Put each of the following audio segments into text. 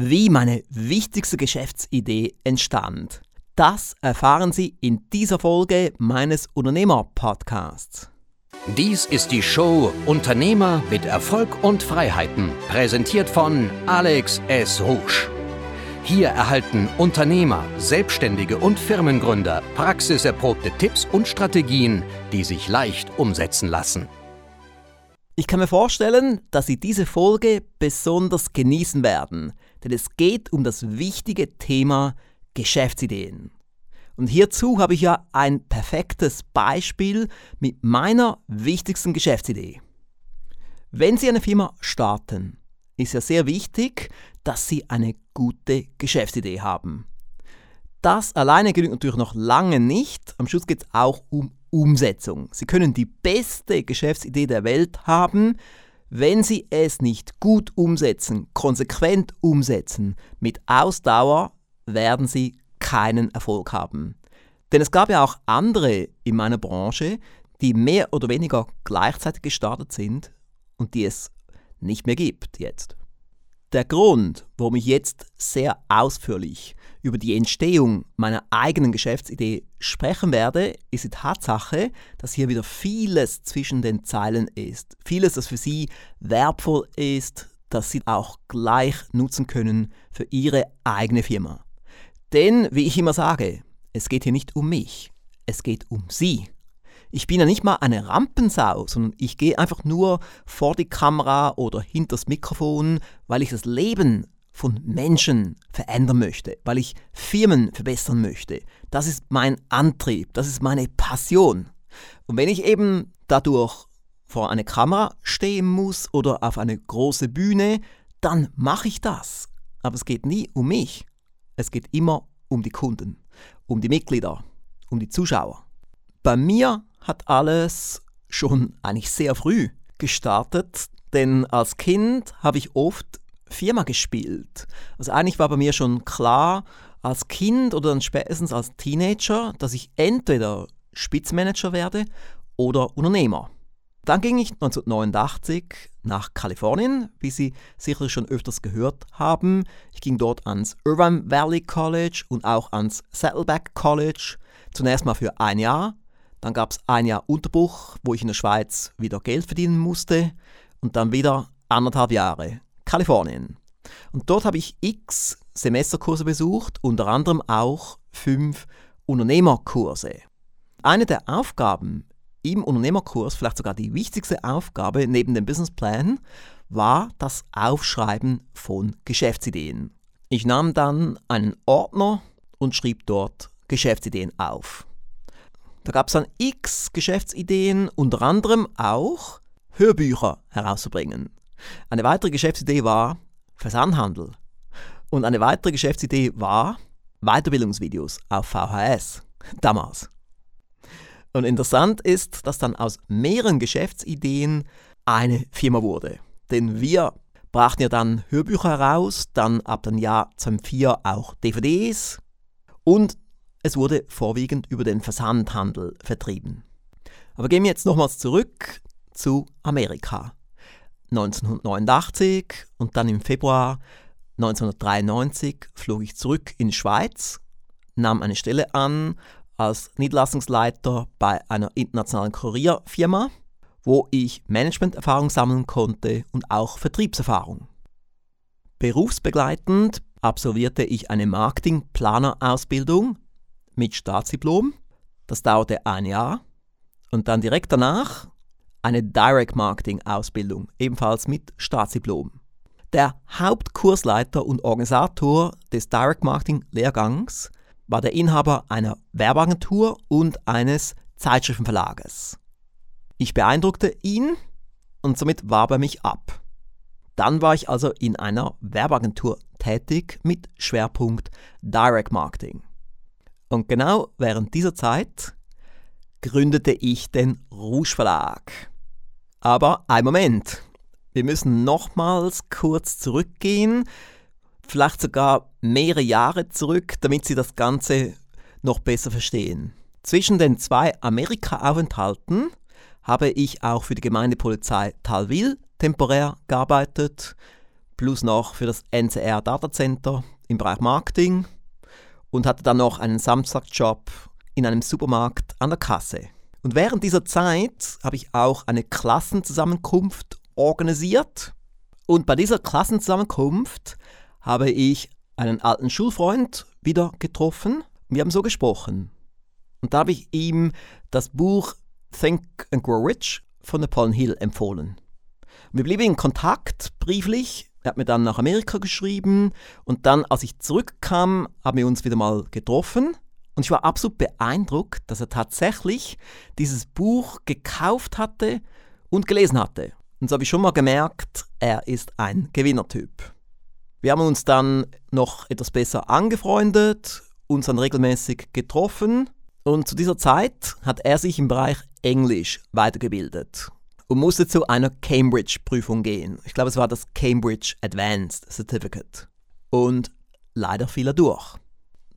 wie meine wichtigste Geschäftsidee entstand. Das erfahren Sie in dieser Folge meines Unternehmer-Podcasts. Dies ist die Show Unternehmer mit Erfolg und Freiheiten, präsentiert von Alex S. Rouge. Hier erhalten Unternehmer, Selbstständige und Firmengründer praxiserprobte Tipps und Strategien, die sich leicht umsetzen lassen. Ich kann mir vorstellen, dass Sie diese Folge besonders genießen werden – denn es geht um das wichtige Thema Geschäftsideen. Und hierzu habe ich ja ein perfektes Beispiel mit meiner wichtigsten Geschäftsidee. Wenn Sie eine Firma starten, ist ja sehr wichtig, dass Sie eine gute Geschäftsidee haben. Das alleine genügt natürlich noch lange nicht. Am Schluss geht es auch um Umsetzung. Sie können die beste Geschäftsidee der Welt haben, wenn Sie es nicht gut umsetzen, konsequent umsetzen, mit Ausdauer, werden Sie keinen Erfolg haben. Denn es gab ja auch andere in meiner Branche, die mehr oder weniger gleichzeitig gestartet sind und die es nicht mehr gibt jetzt. Der Grund, warum ich jetzt sehr ausführlich über die Entstehung meiner eigenen Geschäftsidee sprechen werde, ist die Tatsache, dass hier wieder vieles zwischen den Zeilen ist. Vieles, das für Sie wertvoll ist, das Sie auch gleich nutzen können für Ihre eigene Firma. Denn, wie ich immer sage, es geht hier nicht um mich, es geht um Sie. Ich bin ja nicht mal eine Rampensau, sondern ich gehe einfach nur vor die Kamera oder hinter das Mikrofon, weil ich das Leben von Menschen verändern möchte, weil ich Firmen verbessern möchte. Das ist mein Antrieb, das ist meine Passion. Und wenn ich eben dadurch vor einer Kamera stehen muss oder auf eine große Bühne, dann mache ich das. Aber es geht nie um mich. Es geht immer um die Kunden, um die Mitglieder, um die Zuschauer. Bei mir hat alles schon eigentlich sehr früh gestartet, denn als Kind habe ich oft Firma gespielt. Also eigentlich war bei mir schon klar, als Kind oder dann spätestens als Teenager, dass ich entweder Spitzmanager werde oder Unternehmer. Dann ging ich 1989 nach Kalifornien, wie Sie sicher schon öfters gehört haben. Ich ging dort ans Irvine Valley College und auch ans Saddleback College. Zunächst mal für ein Jahr dann gab es ein Jahr Unterbruch, wo ich in der Schweiz wieder Geld verdienen musste. Und dann wieder anderthalb Jahre Kalifornien. Und dort habe ich x Semesterkurse besucht, unter anderem auch fünf Unternehmerkurse. Eine der Aufgaben im Unternehmerkurs, vielleicht sogar die wichtigste Aufgabe neben dem Businessplan, war das Aufschreiben von Geschäftsideen. Ich nahm dann einen Ordner und schrieb dort Geschäftsideen auf. Da gab es dann x Geschäftsideen, unter anderem auch Hörbücher herauszubringen. Eine weitere Geschäftsidee war Versandhandel. Und eine weitere Geschäftsidee war Weiterbildungsvideos auf VHS. Damals. Und interessant ist, dass dann aus mehreren Geschäftsideen eine Firma wurde. Denn wir brachten ja dann Hörbücher heraus, dann ab dem Jahr 2004 auch DVDs und es wurde vorwiegend über den Versandhandel vertrieben. Aber gehen wir jetzt nochmals zurück zu Amerika. 1989 und dann im Februar 1993 flog ich zurück in die Schweiz, nahm eine Stelle an als Niederlassungsleiter bei einer internationalen Kurierfirma, wo ich Managementerfahrung sammeln konnte und auch Vertriebserfahrung. Berufsbegleitend absolvierte ich eine Marketingplanerausbildung mit Staatsdiplom. Das dauerte ein Jahr. Und dann direkt danach eine Direct Marketing Ausbildung, ebenfalls mit Staatsdiplom. Der Hauptkursleiter und Organisator des Direct Marketing Lehrgangs war der Inhaber einer Werbeagentur und eines Zeitschriftenverlages. Ich beeindruckte ihn und somit warb er mich ab. Dann war ich also in einer Werbeagentur tätig mit Schwerpunkt Direct Marketing. Und genau während dieser Zeit gründete ich den Rouge Verlag. Aber ein Moment, wir müssen nochmals kurz zurückgehen, vielleicht sogar mehrere Jahre zurück, damit Sie das Ganze noch besser verstehen. Zwischen den zwei Amerika-Aufenthalten habe ich auch für die Gemeindepolizei Talwil temporär gearbeitet, plus noch für das NCR Data Center im Bereich Marketing und hatte dann noch einen Samstagjob in einem Supermarkt an der Kasse. Und während dieser Zeit habe ich auch eine Klassenzusammenkunft organisiert. Und bei dieser Klassenzusammenkunft habe ich einen alten Schulfreund wieder getroffen. Wir haben so gesprochen. Und da habe ich ihm das Buch Think and Grow Rich von Napoleon Hill empfohlen. Wir blieben in Kontakt brieflich. Er hat mir dann nach Amerika geschrieben und dann, als ich zurückkam, haben wir uns wieder mal getroffen. Und ich war absolut beeindruckt, dass er tatsächlich dieses Buch gekauft hatte und gelesen hatte. Und so habe ich schon mal gemerkt, er ist ein Gewinnertyp. Wir haben uns dann noch etwas besser angefreundet, uns dann regelmäßig getroffen und zu dieser Zeit hat er sich im Bereich Englisch weitergebildet und musste zu einer Cambridge-Prüfung gehen. Ich glaube, es war das Cambridge Advanced Certificate. Und leider fiel er durch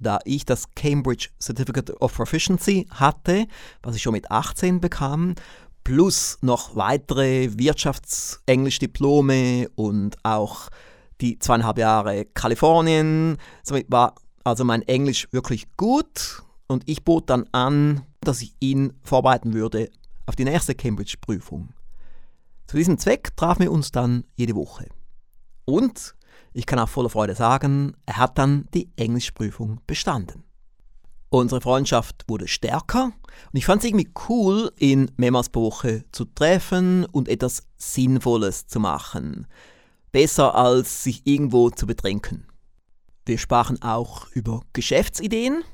da ich das Cambridge Certificate of Proficiency hatte, was ich schon mit 18 bekam, plus noch weitere Wirtschaftsenglisch-Diplome und auch die zweieinhalb Jahre Kalifornien. Somit war also mein Englisch wirklich gut und ich bot dann an, dass ich ihn vorbereiten würde auf die nächste Cambridge-Prüfung. Zu diesem Zweck trafen wir uns dann jede Woche. Und ich kann auch voller Freude sagen, er hat dann die Englischprüfung bestanden. Unsere Freundschaft wurde stärker und ich fand es irgendwie cool, ihn mehrmals pro Woche zu treffen und etwas Sinnvolles zu machen. Besser als sich irgendwo zu betrinken. Wir sprachen auch über Geschäftsideen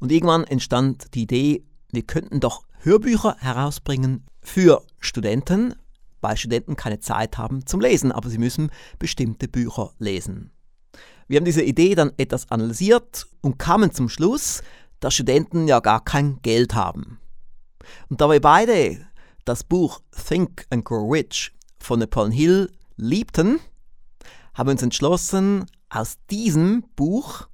und irgendwann entstand die Idee, wir könnten doch Hörbücher herausbringen für Studenten, weil Studenten keine Zeit haben zum Lesen, aber sie müssen bestimmte Bücher lesen. Wir haben diese Idee dann etwas analysiert und kamen zum Schluss, dass Studenten ja gar kein Geld haben. Und da wir beide das Buch Think and Grow Rich von Napoleon Hill liebten, haben wir uns entschlossen, aus diesem Buch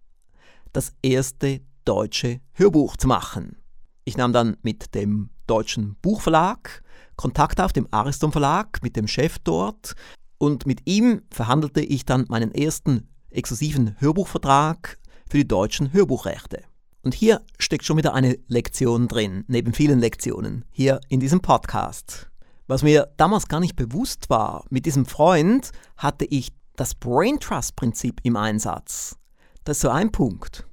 das erste deutsche Hörbuch zu machen. Ich nahm dann mit dem Deutschen Buchverlag Kontakt auf dem Ariston Verlag mit dem Chef dort und mit ihm verhandelte ich dann meinen ersten exklusiven Hörbuchvertrag für die deutschen Hörbuchrechte. Und hier steckt schon wieder eine Lektion drin, neben vielen Lektionen, hier in diesem Podcast. Was mir damals gar nicht bewusst war, mit diesem Freund hatte ich das Brain Trust Prinzip im Einsatz. Das ist so ein Punkt.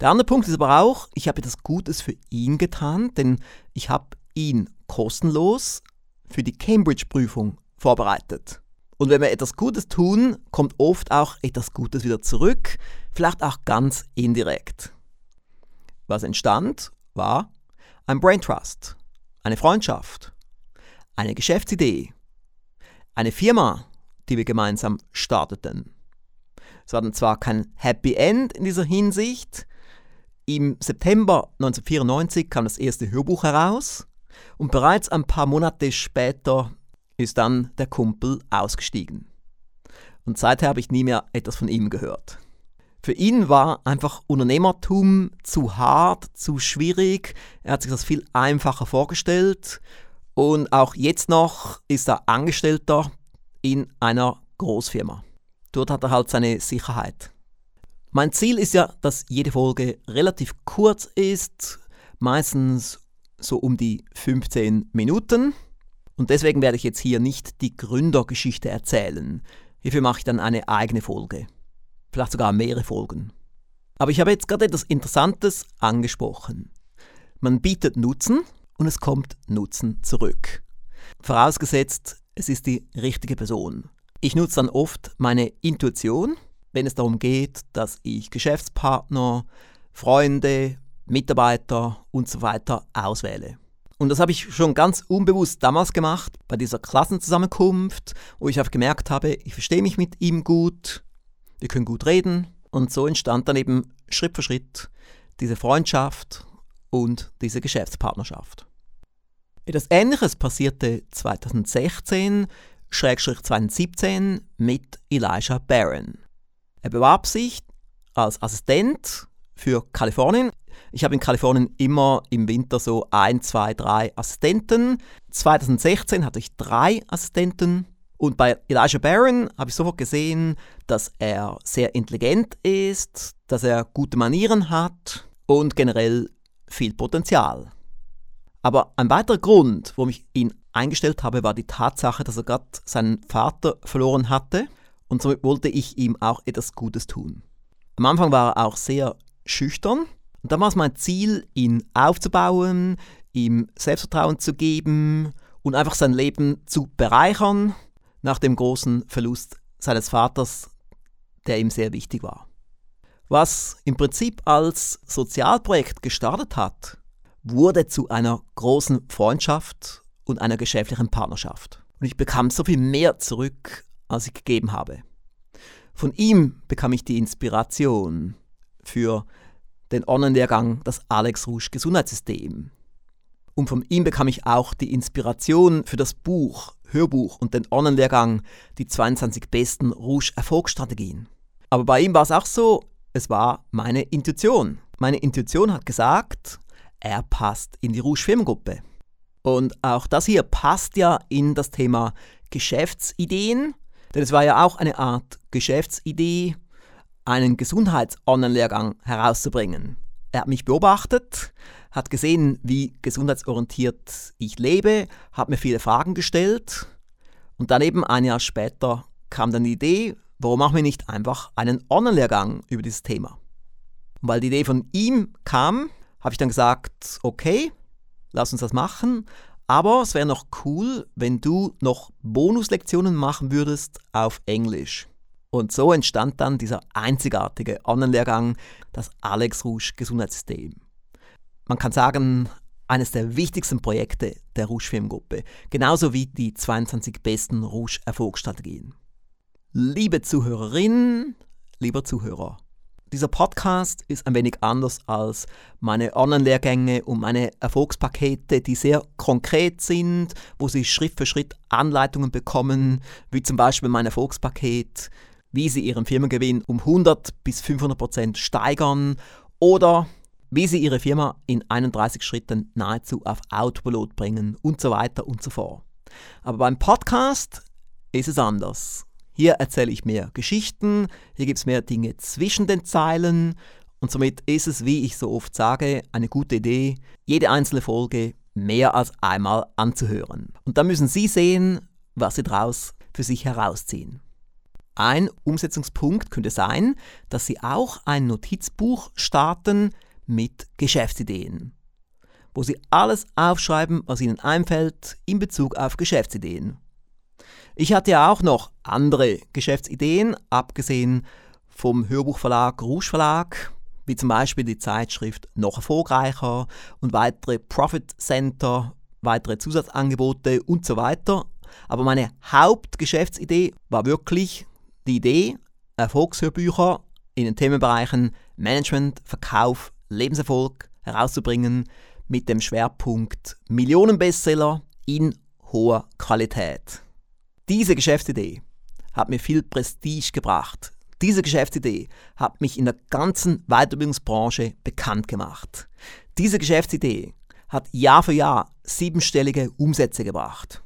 Der andere Punkt ist aber auch, ich habe etwas Gutes für ihn getan, denn ich habe ihn kostenlos für die Cambridge-Prüfung vorbereitet. Und wenn wir etwas Gutes tun, kommt oft auch etwas Gutes wieder zurück, vielleicht auch ganz indirekt. Was entstand, war ein Brain Trust, eine Freundschaft, eine Geschäftsidee, eine Firma, die wir gemeinsam starteten. Es war dann zwar kein Happy End in dieser Hinsicht. Im September 1994 kam das erste Hörbuch heraus und bereits ein paar Monate später ist dann der Kumpel ausgestiegen. Und seither habe ich nie mehr etwas von ihm gehört. Für ihn war einfach Unternehmertum zu hart, zu schwierig. Er hat sich das viel einfacher vorgestellt. Und auch jetzt noch ist er Angestellter in einer Großfirma. Dort hat er halt seine Sicherheit. Mein Ziel ist ja, dass jede Folge relativ kurz ist, meistens so um die 15 Minuten. Und deswegen werde ich jetzt hier nicht die Gründergeschichte erzählen. Hierfür mache ich dann eine eigene Folge. Vielleicht sogar mehrere Folgen. Aber ich habe jetzt gerade etwas Interessantes angesprochen. Man bietet Nutzen und es kommt Nutzen zurück. Vorausgesetzt, es ist die richtige Person. Ich nutze dann oft meine Intuition, wenn es darum geht, dass ich Geschäftspartner, Freunde, Mitarbeiter und so weiter auswähle. Und das habe ich schon ganz unbewusst damals gemacht, bei dieser Klassenzusammenkunft, wo ich auch gemerkt habe, ich verstehe mich mit ihm gut, wir können gut reden. Und so entstand dann eben Schritt für Schritt diese Freundschaft und diese Geschäftspartnerschaft. Etwas Ähnliches passierte 2016, Schrägstrich 2017 mit Elijah Barron. Er bewarb sich als Assistent für Kalifornien ich habe in Kalifornien immer im Winter so ein, zwei, drei Assistenten. 2016 hatte ich drei Assistenten Und bei Elijah Barron habe ich sofort gesehen, dass er sehr intelligent ist, dass er gute Manieren hat und generell viel Potenzial. Aber ein weiterer Grund, warum ich ihn eingestellt habe, war die Tatsache, dass er gerade seinen Vater verloren hatte und somit wollte ich ihm auch etwas Gutes tun. Am Anfang war er auch sehr schüchtern und es mein Ziel, ihn aufzubauen, ihm Selbstvertrauen zu geben und einfach sein Leben zu bereichern nach dem großen Verlust seines Vaters, der ihm sehr wichtig war. Was im Prinzip als Sozialprojekt gestartet hat, wurde zu einer großen Freundschaft und einer geschäftlichen Partnerschaft. Und ich bekam so viel mehr zurück, als ich gegeben habe. Von ihm bekam ich die Inspiration für den Online-Lehrgang Das Alex Rouge Gesundheitssystem. Und von ihm bekam ich auch die Inspiration für das Buch, Hörbuch und den Online-Lehrgang Die 22 besten Rouge Erfolgsstrategien. Aber bei ihm war es auch so, es war meine Intuition. Meine Intuition hat gesagt, er passt in die Rouge Firmengruppe. Und auch das hier passt ja in das Thema Geschäftsideen, denn es war ja auch eine Art Geschäftsidee, einen Gesundheits-Online-Lehrgang herauszubringen. Er hat mich beobachtet, hat gesehen, wie gesundheitsorientiert ich lebe, hat mir viele Fragen gestellt und daneben ein Jahr später kam dann die Idee, warum machen wir nicht einfach einen Online-Lehrgang über dieses Thema? Und weil die Idee von ihm kam, habe ich dann gesagt, okay, lass uns das machen, aber es wäre noch cool, wenn du noch Bonuslektionen machen würdest auf Englisch. Und so entstand dann dieser einzigartige Online-Lehrgang, das Alex Rouge Gesundheitssystem. Man kann sagen, eines der wichtigsten Projekte der Rouge Filmgruppe, genauso wie die 22 besten Rouge Erfolgsstrategien. Liebe Zuhörerinnen, lieber Zuhörer, dieser Podcast ist ein wenig anders als meine Online-Lehrgänge und meine Erfolgspakete, die sehr konkret sind, wo Sie Schritt für Schritt Anleitungen bekommen, wie zum Beispiel mein Erfolgspaket, wie Sie Ihren Firmengewinn um 100 bis 500 Prozent steigern oder wie Sie Ihre Firma in 31 Schritten nahezu auf Autopilot bringen und so weiter und so fort. Aber beim Podcast ist es anders. Hier erzähle ich mehr Geschichten, hier gibt es mehr Dinge zwischen den Zeilen und somit ist es, wie ich so oft sage, eine gute Idee, jede einzelne Folge mehr als einmal anzuhören. Und dann müssen Sie sehen, was Sie daraus für sich herausziehen. Ein Umsetzungspunkt könnte sein, dass Sie auch ein Notizbuch starten mit Geschäftsideen, wo Sie alles aufschreiben, was Ihnen einfällt in Bezug auf Geschäftsideen. Ich hatte ja auch noch andere Geschäftsideen, abgesehen vom Hörbuchverlag Rouge Verlag, wie zum Beispiel die Zeitschrift Noch erfolgreicher und weitere Profit Center, weitere Zusatzangebote und so weiter. Aber meine Hauptgeschäftsidee war wirklich die Idee, Erfolgshörbücher in den Themenbereichen Management, Verkauf, Lebenserfolg herauszubringen mit dem Schwerpunkt Millionenbestseller in hoher Qualität. Diese Geschäftsidee hat mir viel Prestige gebracht. Diese Geschäftsidee hat mich in der ganzen Weiterbildungsbranche bekannt gemacht. Diese Geschäftsidee hat Jahr für Jahr siebenstellige Umsätze gebracht.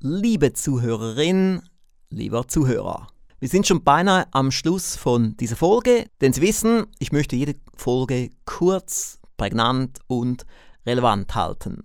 Liebe Zuhörerin, lieber Zuhörer, wir sind schon beinahe am Schluss von dieser Folge, denn Sie wissen, ich möchte jede Folge kurz, prägnant und relevant halten.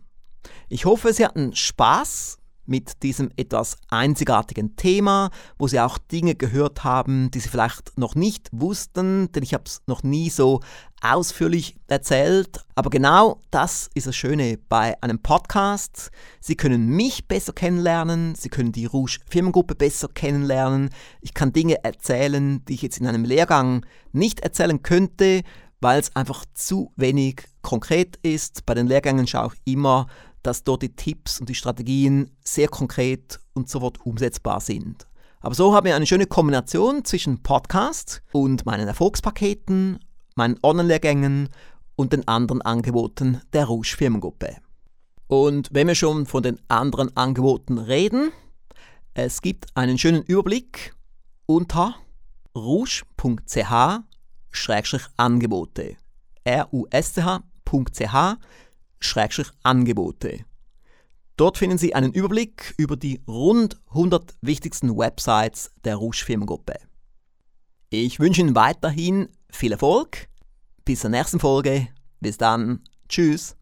Ich hoffe, Sie hatten Spaß mit diesem etwas einzigartigen Thema, wo Sie auch Dinge gehört haben, die Sie vielleicht noch nicht wussten, denn ich habe es noch nie so ausführlich erzählt. Aber genau das ist das Schöne bei einem Podcast. Sie können mich besser kennenlernen, Sie können die Rouge Firmengruppe besser kennenlernen. Ich kann Dinge erzählen, die ich jetzt in einem Lehrgang nicht erzählen könnte, weil es einfach zu wenig konkret ist. Bei den Lehrgängen schaue ich immer, dass dort die Tipps und die Strategien sehr konkret und sofort umsetzbar sind. Aber so haben wir eine schöne Kombination zwischen Podcast und meinen Erfolgspaketen, meinen Online-Lehrgängen und den anderen Angeboten der Rouge Firmengruppe. Und wenn wir schon von den anderen Angeboten reden, es gibt einen schönen Überblick unter rouge.ch-angebote. r-u-s-c-h.ch Schrägstrich Angebote. Dort finden Sie einen Überblick über die rund 100 wichtigsten Websites der Rouge Firmengruppe. Ich wünsche Ihnen weiterhin viel Erfolg. Bis zur nächsten Folge. Bis dann. Tschüss.